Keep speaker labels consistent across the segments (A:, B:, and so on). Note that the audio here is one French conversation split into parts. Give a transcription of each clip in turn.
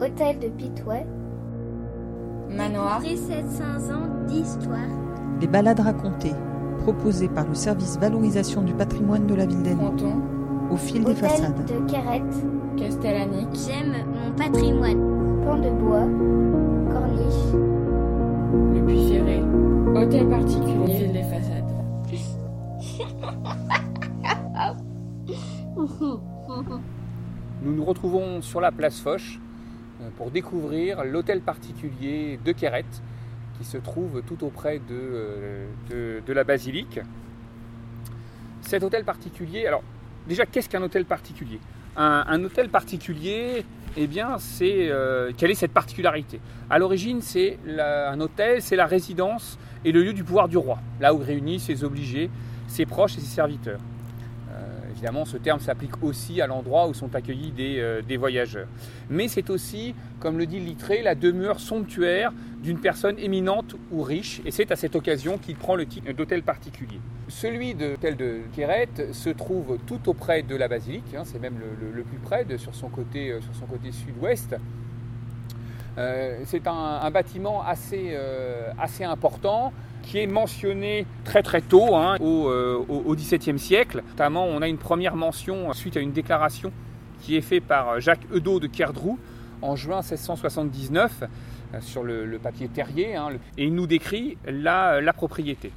A: Hôtel de Pitouet.
B: Manoir.
C: Découvrez 700 ans d'histoire.
D: Les balades racontées, proposées par le service valorisation du patrimoine de la ville d'Elne,
B: Fronton.
D: au fil des
A: Hôtel
D: façades.
A: de Quérette.
B: Castellanic.
C: J'aime mon patrimoine.
A: Pont de bois. Corniche.
B: Le Puy Ferré. Hôtel particulier. Ville des façades.
E: Nous nous retrouvons sur la place Foch pour découvrir l'hôtel particulier de Quérette qui se trouve tout auprès de, euh, de- la basilique. Cet hôtel particulier, alors déjà qu'est-ce qu'un hôtel particulier? Un, hôtel particulier, eh bien c'est euh, quelle est cette particularité? À l'origine c'est un hôtel, c'est la résidence et le lieu du pouvoir du roi, là où réunissent ses obligés, ses proches et ses serviteurs. Évidemment, ce terme s'applique aussi à l'endroit où sont accueillis des, euh, voyageurs. Mais c'est aussi, comme le dit Littré, la demeure somptuaire d'une personne éminente ou riche, et c'est à cette occasion qu'il prend le titre d'hôtel particulier. Celui de l'hôtel de Quérette se trouve tout auprès de la basilique, hein, c'est même le, plus près, sur son côté, euh, côté sud-ouest. Euh, c'est un, un bâtiment assez, assez important qui est mentionné très très tôt, hein, au, euh, au- XVIIe siècle. Notamment, on a une première mention suite à une déclaration qui est faite par Jacques Eudot de Kerdroux en juin 1679 euh, sur le, papier terrier, hein, et il nous décrit la, propriété.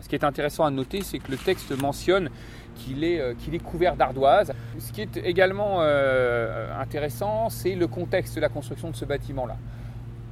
E: Ce qui est intéressant à noter, c'est que le texte mentionne qu'il est, euh, qu'il est couvert d'ardoises. Ce qui est également intéressant, c'est le contexte de la construction de ce bâtiment-là.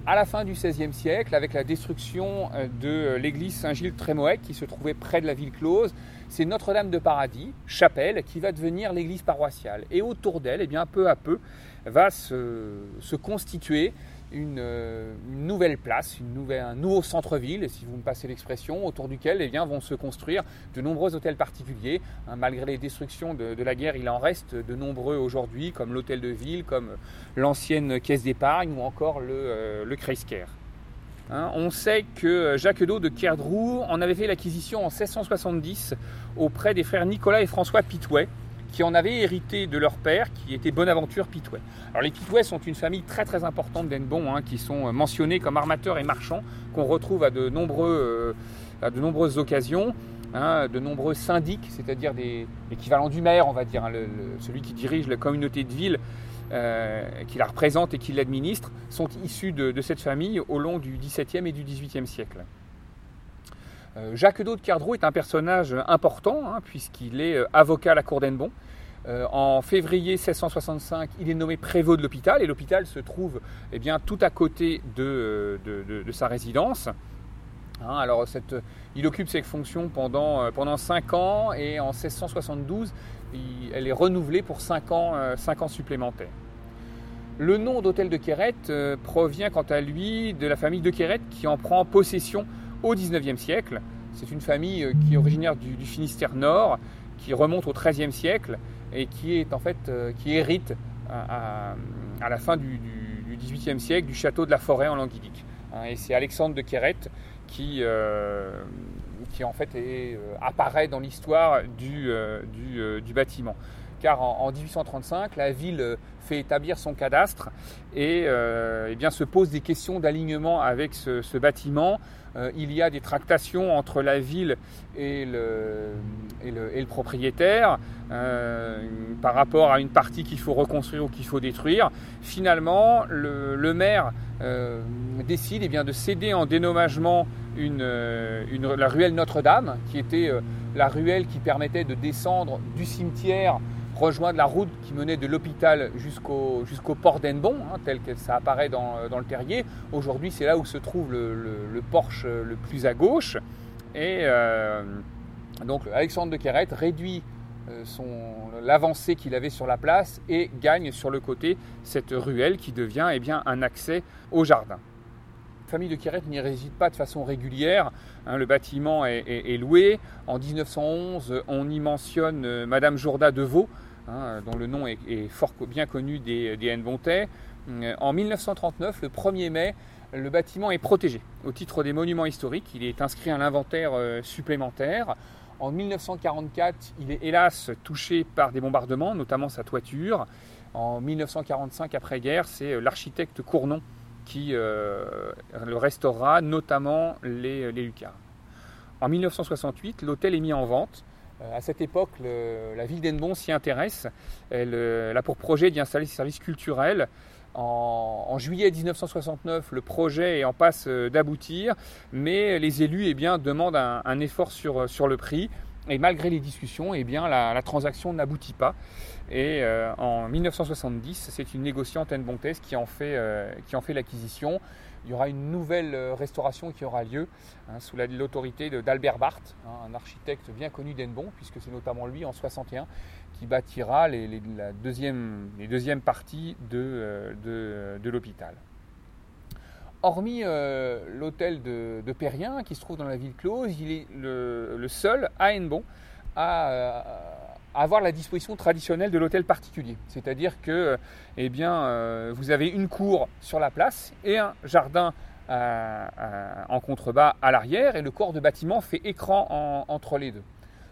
E: À la fin du XVIe siècle, avec la destruction euh, de l'église Saint-Gilles-Trémoët qui se trouvait près de la ville close, c'est Notre-Dame de Paradis, chapelle, qui va devenir l'église paroissiale. Et autour d'elle, eh bien, peu à peu, va se constituer une, euh, une nouvelle place, un nouveau centre-ville, si vous me passez l'expression, autour duquel eh bien, vont se construire de nombreux hôtels particuliers. Hein, malgré les destructions de, la guerre, il en reste de nombreux aujourd'hui, comme l'hôtel de ville, comme l'ancienne caisse d'épargne ou encore le, euh. Hein, on sait que Jacques Eudot de Kerdroux en avait fait l'acquisition en 1670 auprès des frères Nicolas et François Pitouet, qui en avaient hérité de leur père, qui était Bonaventure Pitouet. Alors les Pitouet sont une famille très très importante d'Enbon, hein, qui sont mentionnés comme armateurs et marchands, qu'on retrouve à de, euh, nombreuses occasions, hein, de nombreux syndics, c'est-à-dire des équivalents du maire, on va dire, hein, celui qui dirige la communauté de ville, euh, qui la représente et qui l'administre, sont issus de, de cette famille au long du XVIIe et du XVIIIe siècle. Euh, Jacques Eudot de Kerdroux est un personnage important, hein, puisqu'il est euh, avocat à la cour d'Enbon. Euh, en février 1665, il est nommé prévôt de l'hôpital, et l'hôpital se trouve eh bien, tout à côté de, sa résidence. Hein, alors, cette- il occupe ces fonctions pendant, pendant 5 ans, et en 1672, il- elle est renouvelée pour 5 ans, supplémentaires. Le nom d'hôtel de Quérette provient quant à lui de la famille de Quérette qui en prend possession au XIXe siècle. C'est une famille euh, qui est originaire du, Finistère Nord, qui remonte au XIIIe siècle et qui est en fait euh, qui hérite à, la fin du, du, siècle du château de la Forêt en Languidic. Hein, et c'est Alexandre de Quérette qui, euh, en fait apparaît dans l'histoire du, du bâtiment. Car en, en 1835, la ville euh, fait établir son cadastre et, euh, eh bien, se pose des questions d'alignement avec ce, bâtiment. Euh, il y a des tractations entre la ville et le, propriétaire par rapport à une partie qu'il faut reconstruire ou qu'il faut détruire. Finalement, le, maire décide eh bien, de céder en dénommagement la ruelle Notre-Dame, qui était la ruelle qui permettait de descendre du cimetière rejoindre la route qui menait de l'hôpital jusqu'au port d'Enbon, hein, tel que ça apparaît dans, dans le terrier. Aujourd'hui, c'est là où se trouve le, le- porche euh, le plus à gauche. Et euh, donc, Alexandre de Quérette réduit euh, l'avancée qu'il avait sur la place et gagne sur le côté cette ruelle qui devient eh un accès au jardin. Famille de Quérette n'y réside pas de façon régulière. hein, le bâtiment est, loué. En 1911, on y mentionne euh, Madame Jourda de Vaux, hein, dont le nom est, fort bien connu des, des Hennebontais. Euh, En 1939, le 1er mai, le bâtiment est protégé au titre des monuments historiques. Il est inscrit à l'inventaire euh, supplémentaire. En 1944, il est hélas touché par des bombardements, notamment sa toiture. En 1945, après-guerre, c'est l'architecte Cournon qui le restaurera, notamment les, les lucarnes. En 1968, l'hôtel est mis en vente. À cette époque, la ville d'Enbon s'y intéresse. Elle, elle, a pour projet d'y installer ses services culturels en, juillet 1969, le projet est en passe euh, d'aboutir, mais les élus eh bien, demandent un, effort sur, le prix. Et malgré les discussions, eh bien, la, transaction n'aboutit pas. Et euh, en 1970, c'est une négociante Anne Bontes qui en fait, euh, l'acquisition. Il y aura une nouvelle restauration qui aura lieu hein, sous l'autorité d'Albert Barthes, hein, un architecte bien connu d'Enbon, puisque c'est notamment lui en 61 qui bâtira les, deuxièmes parties euh, de, l'hôpital. Hormis euh, l'hôtel de, de, Perrien, qui se trouve dans la ville close, il est le, seul à Hennebon à, avoir la disposition traditionnelle de l'hôtel particulier. C'est-à-dire que eh bien, euh, vous avez une cour sur la place et un jardin en contrebas à l'arrière, et le corps de bâtiment fait écran entre les deux.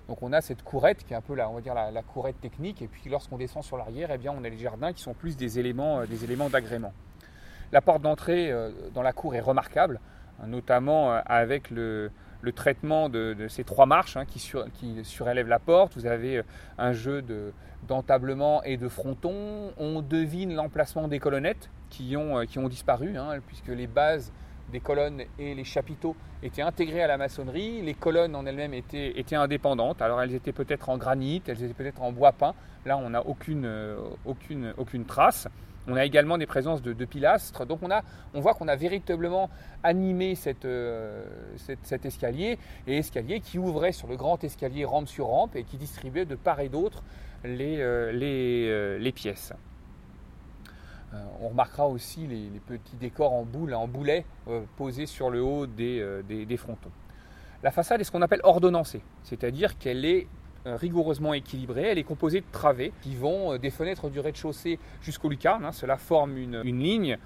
E: Donc on a cette courette qui est un peu la, on courette technique, et puis lorsqu'on descend sur l'arrière, eh on a les jardins qui sont plus des éléments, euh, des éléments d'agrément. La porte d'entrée euh, dans la cour est remarquable, hein, notamment euh, avec le, traitement de, ces trois marches hein, qui, surélèvent la porte. Vous avez un jeu d'entablement et de fronton. On devine l'emplacement des colonnettes qui ont, disparu, hein, puisque les bases des colonnes et les chapiteaux étaient intégrés à la maçonnerie. Les colonnes en elles-mêmes étaient, indépendantes. Alors elles étaient peut-être en granit, elles étaient peut-être en bois peint. Là, on n'a euh, aucune trace. On a également des présences de, pilastres. Donc on, voit qu'on a véritablement animé euh, cet escalier, et escalier qui ouvrait sur le grand escalier rampe sur rampe et qui distribuait de part et d'autre les, euh, les pièces. Euh, on remarquera aussi les, petits décors en boule, en boulet euh, posés sur le haut euh, des, frontons. La façade est ce qu'on appelle ordonnancée, c'est-à-dire qu'elle est rigoureusement équilibrée. Elle est composée de travées qui vont des fenêtres du rez-de-chaussée jusqu'au lucarne. Hein. cela forme une, ligne.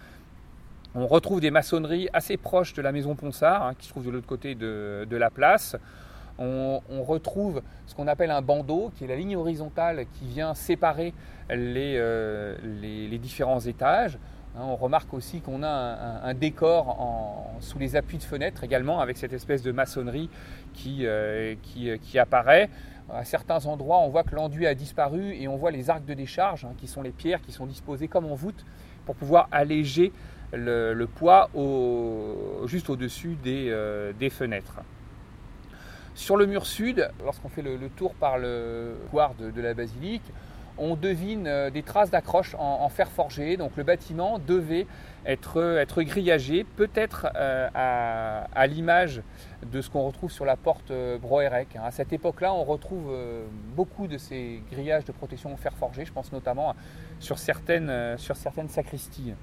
E: On retrouve des maçonneries assez proches de la maison Ponsard, hein, qui se trouve de l'autre côté de, la place. On, retrouve ce qu'on appelle un bandeau, qui est la ligne horizontale qui vient séparer euh, les, les, différents étages. Hein, on remarque aussi qu'on a un, décor sous les appuis de fenêtres également, avec cette espèce de maçonnerie euh, euh, qui, apparaît. À certains endroits, on voit que l'enduit a disparu et on voit les arcs de décharge, hein, qui sont les pierres qui sont disposées comme en voûte pour pouvoir alléger le, poids juste au-dessus des, des fenêtres. Sur le mur sud, lorsqu'on fait le, tour par le couloir de la basilique, on devine euh, des traces d'accroche en, fer forgé. Donc le bâtiment devait être, grillagé, peut-être euh, à, l'image de ce qu'on retrouve sur la porte euh, Broerec. À cette époque-là, on retrouve beaucoup de ces grillages de protection en fer forgé. Je pense notamment sur certaines sacristies.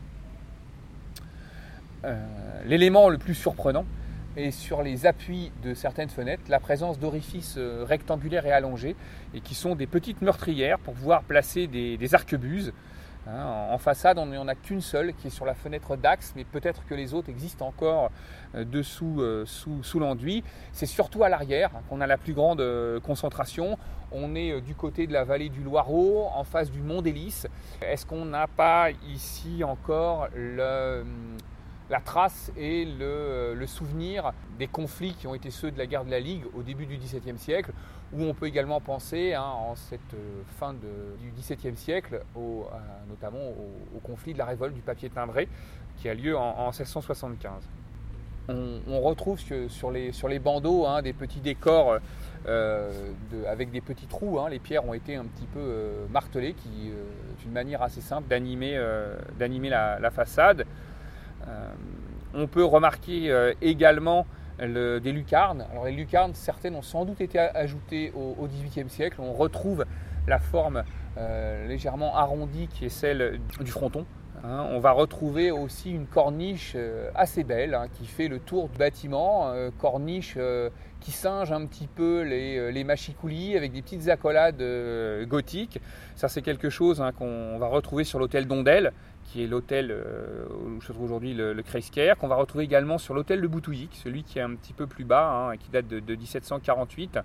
E: L'élément le plus surprenant, et sur les appuis de certaines fenêtres la présence d'orifices euh, rectangulaires et allongés et qui sont des petites meurtrières pour pouvoir placer des, arquebuses. Hein, en façade, on n'en a qu'une seule qui est sur la fenêtre d'axe, mais peut-être que les autres existent encore euh, dessous euh, sous, l'enduit. C'est surtout à l'arrière qu'on a la plus grande concentration. On est du côté de la vallée du Loireau, en face du Mont d'Hélice. Est-ce qu'on n'a pas ici encore le la trace et le, souvenir des conflits qui ont été ceux de la guerre de la Ligue au début du XVIIe siècle, où on peut également penser hein, en cette euh, fin du XVIIe siècle, notamment au, conflit de la révolte du papier timbré qui a lieu en, 1675. On, retrouve sur les, sur bandeaux hein, des petits décors euh, avec des petits trous. Hein. les pierres ont été un petit peu euh, martelées, qui est une manière assez simple d'animer la, façade. Euh, on peut remarquer euh, également des lucarnes. Alors les lucarnes, certaines ont sans doute été ajoutées au XVIIIe siècle. On retrouve la forme euh, légèrement arrondie qui est celle du fronton. Hein. on va retrouver aussi une corniche assez belle hein, qui fait le tour du bâtiment, corniche qui singe un petit peu les, les machicoulis avec des petites accolades gothiques. Ça c'est quelque chose hein, qu'on va retrouver sur l'hôtel d'Ondel qui est l'hôtel euh, où se trouve aujourd'hui le, le qu'on va retrouver également sur l'hôtel de Boutouillic, celui qui est un petit peu plus bas, et qui date de, 1748.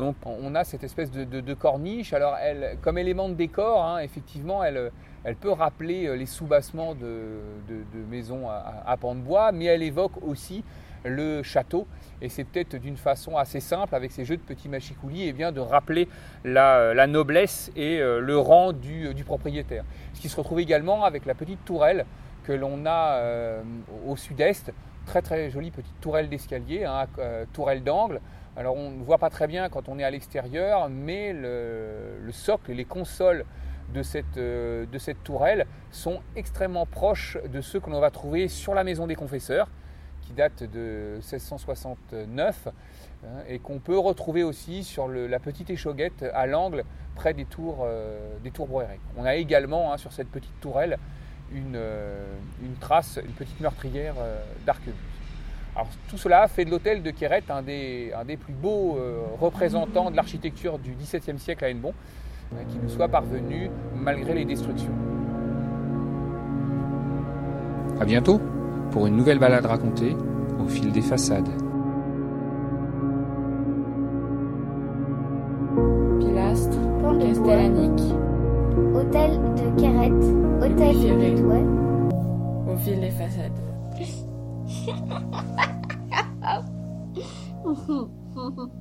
E: Donc on a cette espèce de, corniche. Alors comme élément de décor, hein, effectivement, elle, peut rappeler euh, les soubassements de, maisons à, à- pans de bois, mais elle évoque aussi le château. Et c'est peut-être d'une façon assez simple, avec ces jeux de petits machicoulis, et bien de rappeler la, la noblesse et euh, le rang du, propriétaire. Ce qui se retrouve également avec la petite tourelle que l'on a euh, au sud-est. Très très jolie petite tourelle d'escalier, hein, euh, tourelle d'angle. Alors on ne voit pas très bien quand on est à l'extérieur, mais le, le socle les consoles de cette, euh, de cette tourelle sont extrêmement proches de ceux que l'on va trouver sur la maison des confesseurs, qui date de 1669, hein, et qu'on peut retrouver aussi sur la petite échauguette à l'angle près des tours, euh, des tours. On a également hein, sur cette petite tourelle une, euh, une trace, une petite meurtrière euh, d'arquebuse. Alors, tout cela fait de l'hôtel de Quéret un des, plus beaux euh, représentants de l'architecture du XVIIe siècle à Hennebon, qui nous soit parvenu malgré les destructions. A bientôt pour une nouvelle balade racontée au fil des façades.
A: Hôtel
B: Ferré.
A: de Pitouet,
B: au fil des façades.